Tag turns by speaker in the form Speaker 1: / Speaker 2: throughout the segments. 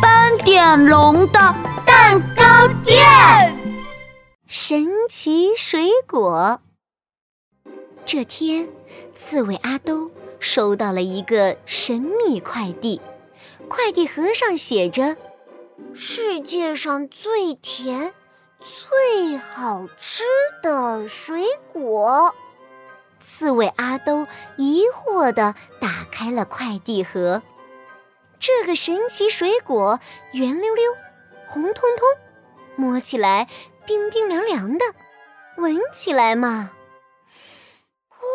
Speaker 1: 斑点龙的蛋糕店，
Speaker 2: 神奇水果。这天，刺猬阿兜收到了一个神秘快递，快递盒上写着：“世界上最甜、最好吃的水果。”刺猬阿兜疑惑地打开了快递盒。这个神奇水果圆溜溜、红彤彤，摸起来冰冰凉凉的，闻起来嘛，哇，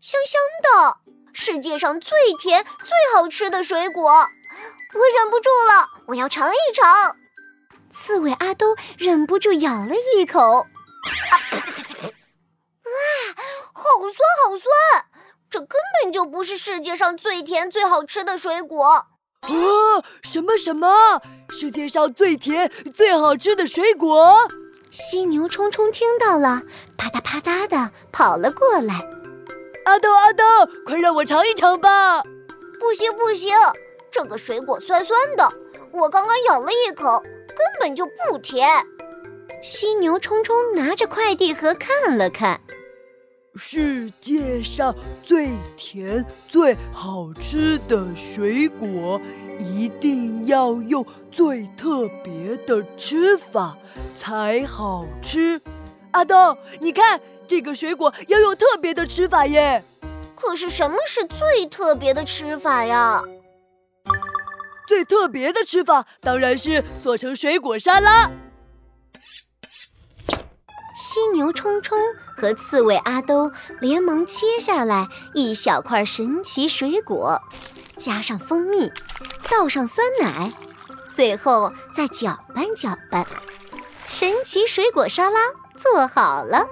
Speaker 2: 香香的！世界上最甜、最好吃的水果，我忍不住了，我要尝一尝。刺猬阿兜忍不住咬了一口，啊，好酸，好酸！这根本就不是世界上最甜最好吃的水果啊！
Speaker 3: 什么什么？世界上最甜最好吃的水果？
Speaker 2: 犀牛冲冲听到了，啪嗒啪嗒的跑了过来。
Speaker 3: 阿豆阿豆，快让我尝一尝吧！
Speaker 2: 不行不行，这个水果酸酸的，我刚刚咬了一口，根本就不甜。犀牛冲冲拿着快递盒看了看。
Speaker 3: 世界上最甜、最好吃的水果，一定要用最特别的吃法才好吃。阿豆，你看这个水果要用特别的吃法耶。
Speaker 2: 可是什么是最特别的吃法呀？
Speaker 3: 最特别的吃法当然是做成水果沙拉。
Speaker 2: 犀牛冲冲和刺猬阿兜连忙切下来一小块神奇水果，加上蜂蜜，倒上酸奶，最后再搅拌搅拌，神奇水果沙拉做好了。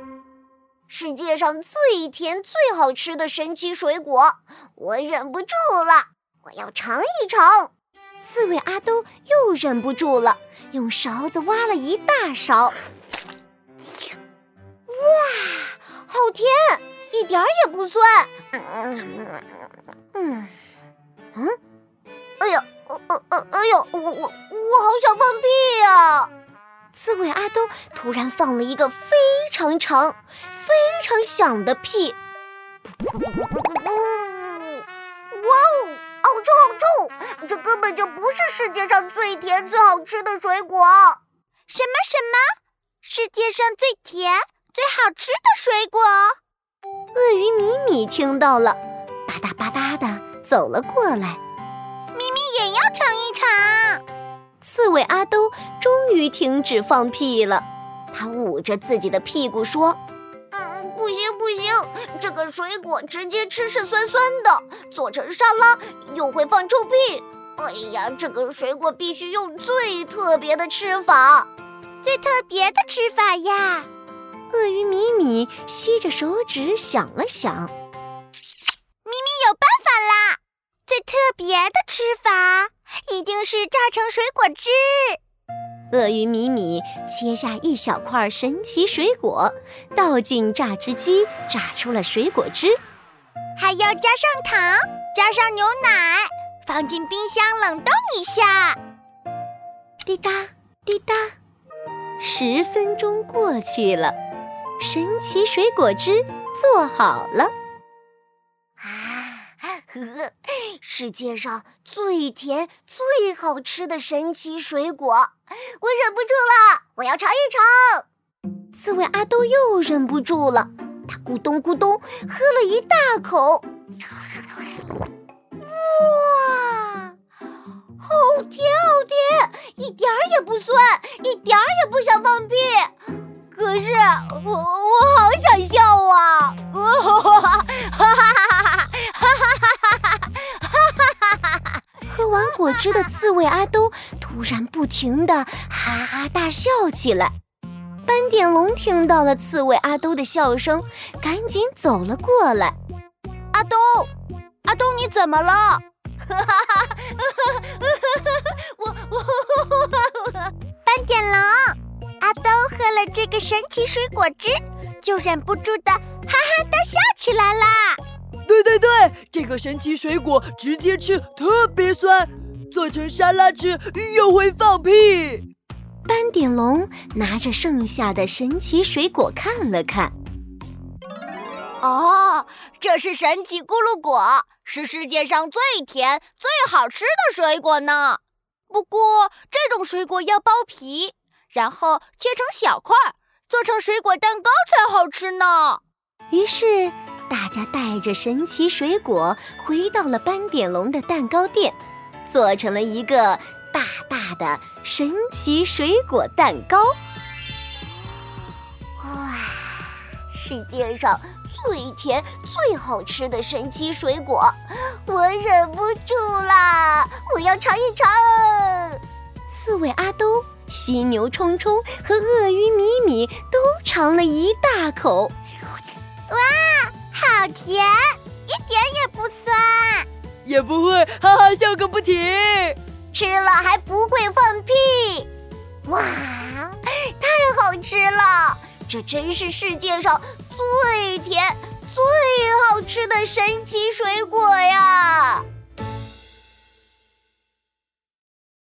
Speaker 2: 世界上最甜最好吃的神奇水果，我忍不住了，我要尝一尝。刺猬阿兜又忍不住了，用勺子挖了一大勺。一点儿也不酸。嗯嗯嗯，哎呀，呃呃呃，哎呦，我我我好想放屁呀！刺猬阿兜突然放了一个非常长、非常响的屁。哇哦，好臭好臭！这根本就不是世界上最甜最好吃的水果。
Speaker 4: 什么什么？世界上最甜？最好吃的水果，
Speaker 2: 鳄鱼米米听到了，吧嗒吧嗒的走了过来。
Speaker 4: 米米也要尝一尝。
Speaker 2: 刺猬阿兜终于停止放屁了，他捂着自己的屁股说：“嗯，不行不行，这个水果直接吃是酸酸的，做成沙拉又会放臭屁。哎呀，这个水果必须用最特别的吃法，
Speaker 4: 最特别的吃法呀！”
Speaker 2: 鳄鱼米米吸着手指想了想，米
Speaker 4: 米有办法啦！最特别的吃法一定是榨成水果汁。
Speaker 2: 鳄鱼米米切下一小块神奇水果，倒进榨汁机，榨出了水果汁，
Speaker 4: 还要加上糖，加上牛奶，放进冰箱冷冻一下。
Speaker 2: 滴答滴答，十分钟过去了。神奇水果汁做好了啊！呵，世界上最甜、最好吃的神奇水果，我忍不住了，我要尝一尝。刺猬阿兜又忍不住了，他咕咚咕咚喝了一大口。哇，好甜好甜，一点儿也不酸，一点儿也不想放屁。可是我果汁的刺猬阿兜突然不停地哈哈大笑起来。斑点龙听到了刺猬阿兜的笑声，赶紧走了过来。
Speaker 4: 阿兜，阿兜，你怎么了？哈哈哈哈哈！
Speaker 2: 我我
Speaker 4: 斑点龙。阿兜喝了这个神奇水果汁，就忍不住的哈哈大笑起来啦！
Speaker 3: 对对对，这个神奇水果直接吃特别酸，再做成沙拉吃，又会放屁。
Speaker 2: 斑点龙拿着剩下的神奇水果看了看，
Speaker 4: 哦，这是神奇咕噜果，是世界上最甜、最好吃的水果呢。不过，这种水果要剥皮，然后切成小块，做成水果蛋糕才好吃呢。
Speaker 2: 于是，大家带着神奇水果回到了斑点龙的蛋糕店，做成了一个。大大的神奇水果蛋糕，
Speaker 1: 哇！世界上最甜、最好吃的神奇水果，我忍不住啦！我要尝一尝。
Speaker 2: 刺猬阿兜、犀牛冲冲和鳄鱼米米都尝了一大口，
Speaker 4: 哇，好甜，一点也不酸，
Speaker 3: 也不会哈哈笑个不停。
Speaker 1: 吃了还不会放屁，哇，太好吃了！这真是世界上最甜、最好吃的神奇水果呀。